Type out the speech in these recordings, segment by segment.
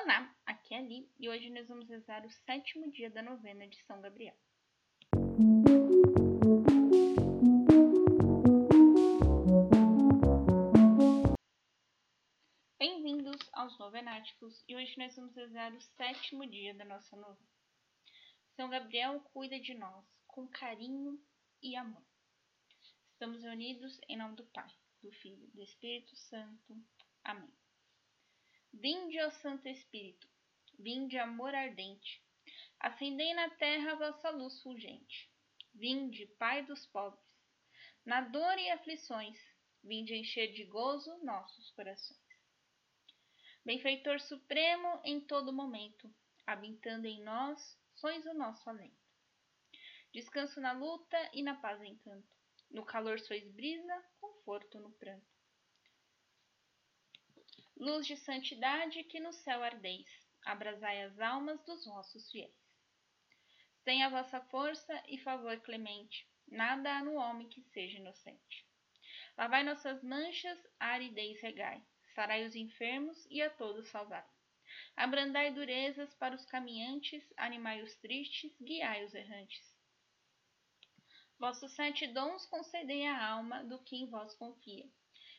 Olá, aqui é a Li e hoje nós vamos rezar o sétimo dia da novena de São Gabriel. Bem-vindos aos Novenáticos e hoje nós vamos rezar o sétimo dia da nossa novena. São Gabriel cuida de nós com carinho e amor. Estamos reunidos em nome do Pai, do Filho e do Espírito Santo. Amém. Vinde, ó Santo Espírito, vinde, amor ardente, acendei na terra a vossa luz fulgente. Vinde, Pai dos pobres, na dor e aflições, vinde encher de gozo nossos corações. Benfeitor supremo em todo momento, habitando em nós, sois o nosso alento. Descanso na luta e na paz encanto, no calor sois brisa, conforto no pranto luz de santidade que no céu ardeis, abrasai as almas dos vossos fiéis. Sem a vossa força e favor clemente, nada há no homem que seja inocente. Lavai nossas manchas, aridez regai, sarai os enfermos e a todos salvai. Abrandai durezas para os caminhantes, animai os tristes, guiai os errantes. Vossos sete dons concedei à alma do que em vós confia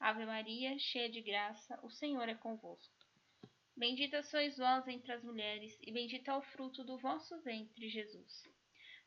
Ave Maria, cheia de graça, o Senhor é convosco. Bendita sois vós entre as mulheres, e bendito é o fruto do vosso ventre, Jesus.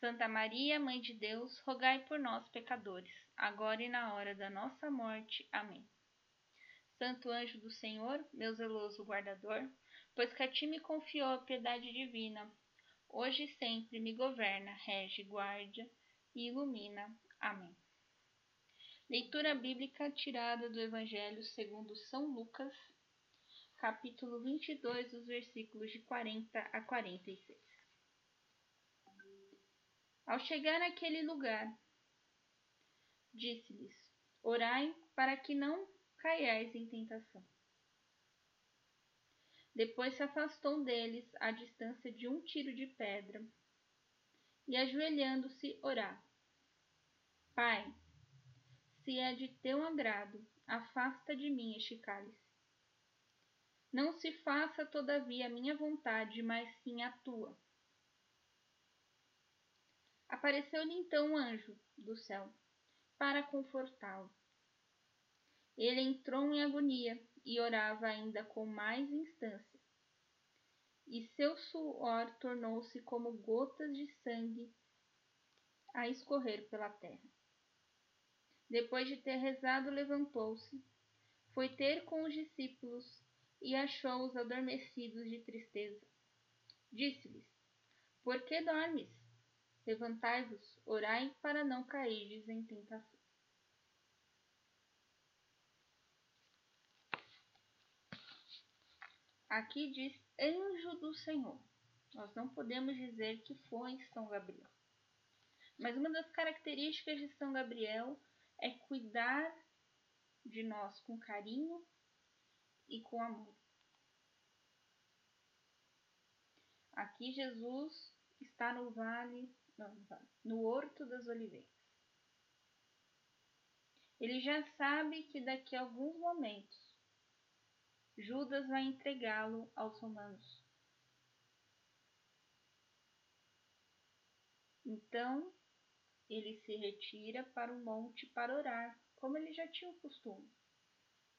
Santa Maria, Mãe de Deus, rogai por nós, pecadores, agora e na hora da nossa morte. Amém. Santo anjo do Senhor, meu zeloso guardador, pois que a ti me confiou a piedade divina, hoje e sempre me governa, rege, guarda e ilumina. Amém. Leitura bíblica tirada do Evangelho segundo São Lucas, capítulo 22, dos versículos de 40 a 46. Ao chegar naquele lugar, disse-lhes: Orai para que não caiais em tentação. Depois se afastou deles à distância de um tiro de pedra e, ajoelhando-se, orar: Pai, se é de teu agrado, afasta de mim este cálice. Não se faça, todavia, a minha vontade, mas sim a tua. Apareceu-lhe então um anjo do céu para confortá-lo. Ele entrou em agonia e orava ainda com mais instância. E seu suor tornou-se como gotas de sangue a escorrer pela terra. Depois de ter rezado, levantou-se, foi ter com os discípulos e achou-os adormecidos de tristeza. Disse-lhes: Por que dormes? Levantai-vos, orai para não cairdes em tentação. Aqui diz anjo do Senhor. Nós não podemos dizer que foi São Gabriel. Mas uma das características de São Gabriel é cuidar de nós com carinho e com amor. Aqui Jesus está no vale, no Horto das Oliveiras. Ele já sabe que daqui a alguns momentos Judas vai entregá-lo aos romanos. Então, ele se retira para o monte para orar, como ele já tinha o costume.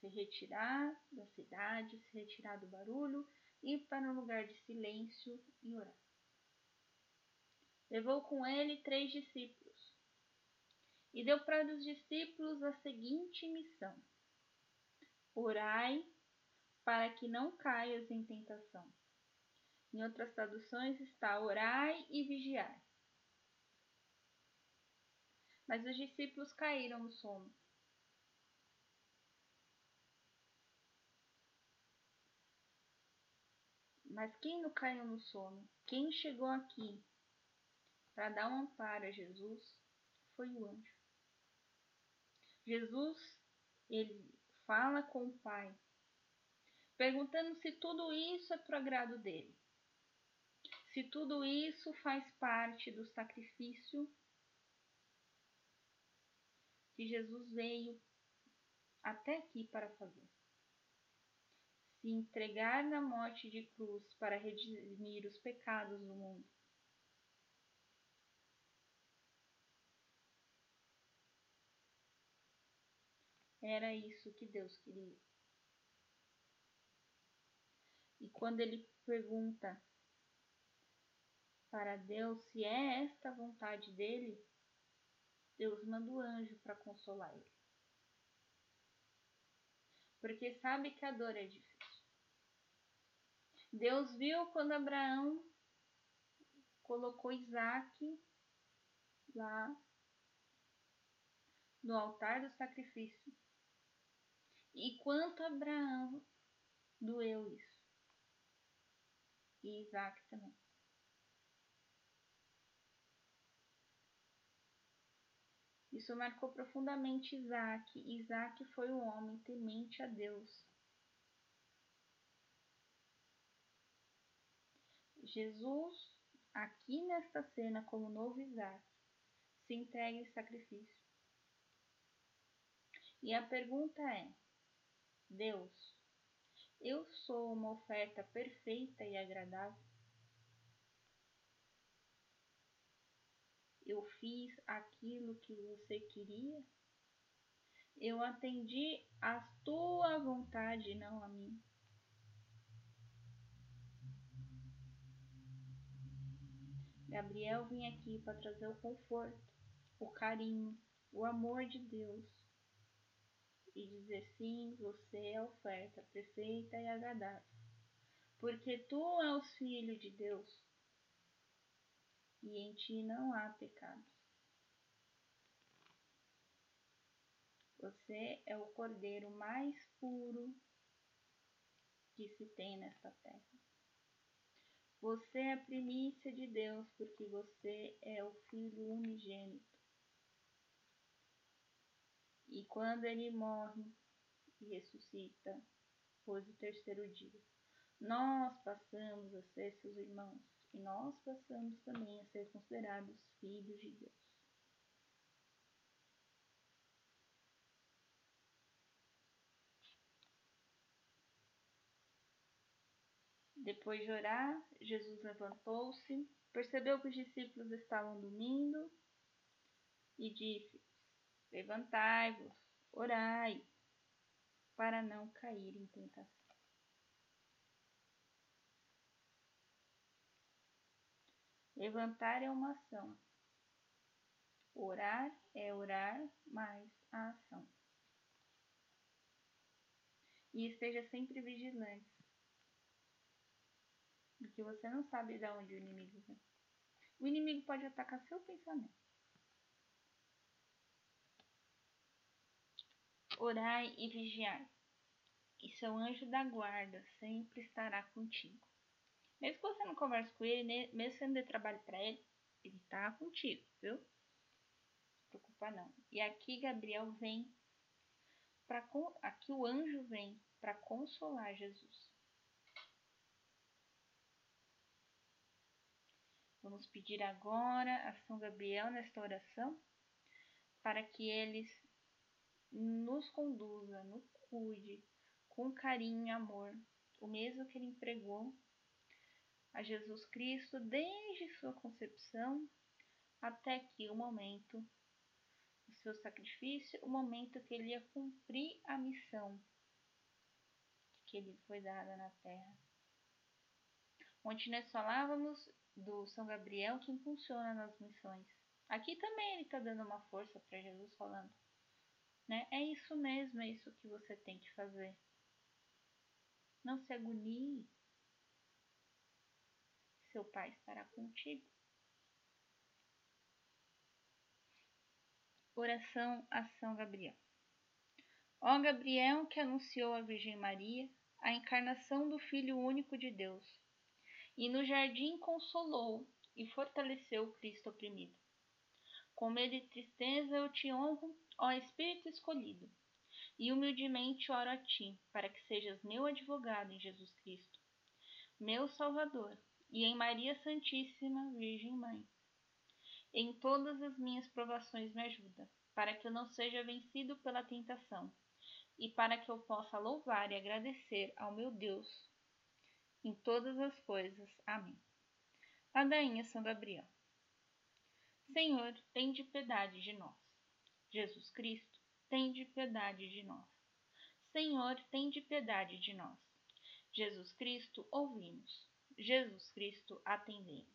Se retirar da cidade, se retirar do barulho, ir para um lugar de silêncio e orar. Levou com ele três discípulos e deu para os discípulos a seguinte missão: Orai para que não caias em tentação. Em outras traduções está orai e vigiai. Mas os discípulos caíram no sono. Mas quem não caiu no sono? Quem chegou aqui para dar um amparo a Jesus foi o anjo. Jesus, ele fala com o Pai, perguntando se tudo isso é pro agrado dele. Se tudo isso faz parte do sacrifício que Jesus veio até aqui para fazer. Se entregar na morte de cruz para redimir os pecados do mundo. Era isso que Deus queria. E quando ele pergunta para Deus se é esta a vontade dele, Deus manda o anjo para consolar ele. Porque sabe que a dor é difícil. Deus viu quando Abraão colocou Isaac lá no altar do sacrifício. E quanto Abraão doeu isso. E Isaac também. Isso marcou profundamente Isaac. Isaac foi um homem temente a Deus. Jesus, aqui nesta cena, como novo Isaac, se entrega em sacrifício. E a pergunta é: Deus, eu sou uma oferta perfeita e agradável? Eu fiz aquilo que você queria? Eu atendi a tua vontade, não a mim. Gabriel vem aqui para trazer o conforto, o carinho, o amor de Deus e dizer sim, você é a oferta perfeita e agradável, porque tu és filho de Deus e em ti não há pecados. Você é o cordeiro mais puro que se tem nesta terra. Você é a primícia de Deus, porque você é o filho unigênito. E quando ele morre e ressuscita, depois do terceiro dia, nós passamos a ser seus irmãos e nós passamos também a ser considerados filhos de Deus. Depois de orar, Jesus levantou-se, percebeu que os discípulos estavam dormindo e disse: Levantai-vos, orai, para não cair em tentação. Levantar é uma ação. Orar é orar mais a ação. E esteja sempre vigilante. Porque você não sabe de onde o inimigo vem. O inimigo pode atacar seu pensamento. Orai e vigiai. E seu anjo da guarda sempre estará contigo. Mesmo que você não converse com ele, né, mesmo que você não dê trabalho para ele, ele tá contigo, viu? Não se preocupa não. E aqui Gabriel vem para aqui o anjo vem para consolar Jesus. Vamos pedir agora a São Gabriel nesta oração para que eles nos conduza, nos cuide com carinho e amor, o mesmo que ele empregou a Jesus Cristo desde sua concepção até que o momento do seu sacrifício, o momento que ele ia cumprir a missão que lhe foi dada na terra. Onde nós falávamos do São Gabriel que impulsiona nas missões. Aqui também ele está dando uma força para Jesus falando, né? É isso mesmo, é isso que você tem que fazer. Não se agonie, seu Pai estará contigo. Oração a São Gabriel. Ó Gabriel, que anunciou à Virgem Maria a encarnação do Filho único de Deus, e no jardim consolou e fortaleceu o Cristo oprimido. Com medo e tristeza eu te honro, ó Espírito escolhido, e humildemente oro a ti, para que sejas meu advogado em Jesus Cristo, meu Salvador, e em Maria Santíssima Virgem Mãe. Em todas as minhas provações me ajuda, para que eu não seja vencido pela tentação, e para que eu possa louvar e agradecer ao meu Deus em todas as coisas. Amém. Ladainha São Gabriel. Senhor, tem de piedade de nós. Jesus Cristo, tem de piedade de nós. Senhor, tem de piedade de nós. Jesus Cristo, ouvimos. Jesus Cristo, atendemos.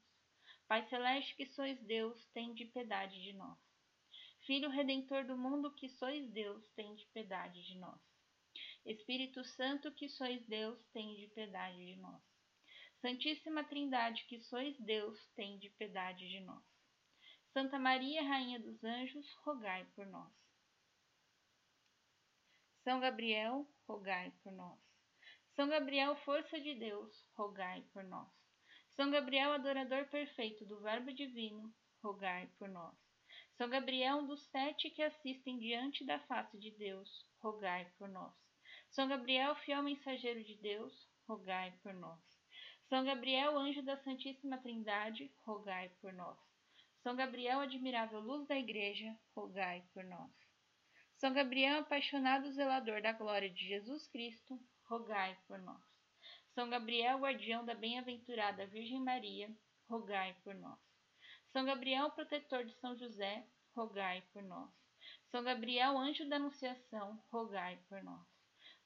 Pai Celeste, que sois Deus, tem de piedade de nós. Filho Redentor do mundo, que sois Deus, tem de piedade de nós. Espírito Santo, que sois Deus, tem de piedade de nós. Santíssima Trindade, que sois Deus, tem de piedade de nós. Santa Maria, Rainha dos Anjos, rogai por nós. São Gabriel, rogai por nós. São Gabriel, força de Deus, rogai por nós. São Gabriel, adorador perfeito do Verbo Divino, rogai por nós. São Gabriel, um dos sete que assistem diante da face de Deus, rogai por nós. São Gabriel, fiel mensageiro de Deus, rogai por nós. São Gabriel, anjo da Santíssima Trindade, rogai por nós. São Gabriel, admirável luz da Igreja, rogai por nós. São Gabriel, apaixonado zelador da glória de Jesus Cristo, rogai por nós. São Gabriel, guardião da bem-aventurada Virgem Maria, rogai por nós. São Gabriel, protetor de São José, rogai por nós. São Gabriel, anjo da Anunciação, rogai por nós.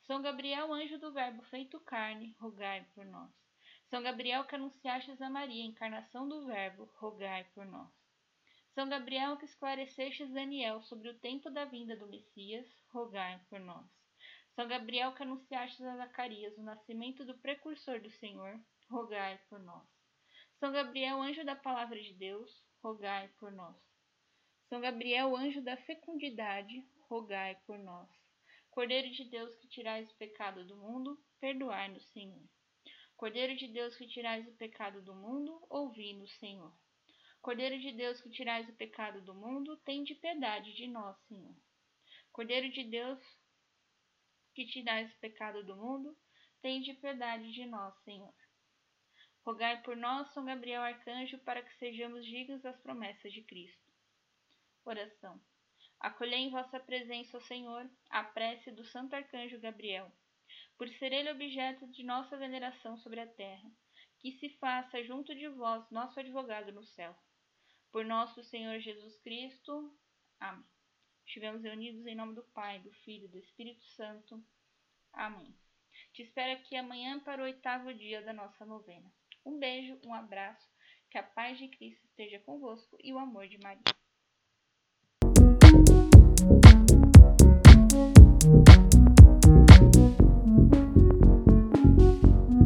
São Gabriel, anjo do Verbo feito carne, rogai por nós. São Gabriel, que anunciastes a Maria, encarnação do Verbo, rogai por nós. São Gabriel, que esclarecestes Daniel sobre o tempo da vinda do Messias, rogai por nós. São Gabriel, que anunciastes a Zacarias o nascimento do precursor do Senhor, rogai por nós. São Gabriel, anjo da palavra de Deus, rogai por nós. São Gabriel, anjo da fecundidade, rogai por nós. Cordeiro de Deus, que tirais o pecado do mundo, perdoai-nos, Senhor. Cordeiro de Deus que tirais o pecado do mundo, ouvi-nos, Senhor. Cordeiro de Deus que tirais o pecado do mundo, tende piedade de nós, Senhor. Cordeiro de Deus que tirais o pecado do mundo, tende piedade de nós, Senhor. Rogai por nós, São Gabriel Arcanjo, para que sejamos dignos das promessas de Cristo. Oração. Acolhei em vossa presença, ó Senhor, a prece do Santo Arcanjo Gabriel por ser ele objeto de nossa veneração sobre a terra, que se faça junto de vós nosso advogado no céu. Por nosso Senhor Jesus Cristo. Amém. Estivemos reunidos em nome do Pai, do Filho e do Espírito Santo. Amém. Te espero aqui amanhã para o oitavo dia da nossa novena. Um beijo, um abraço, que a paz de Cristo esteja convosco e o amor de Maria.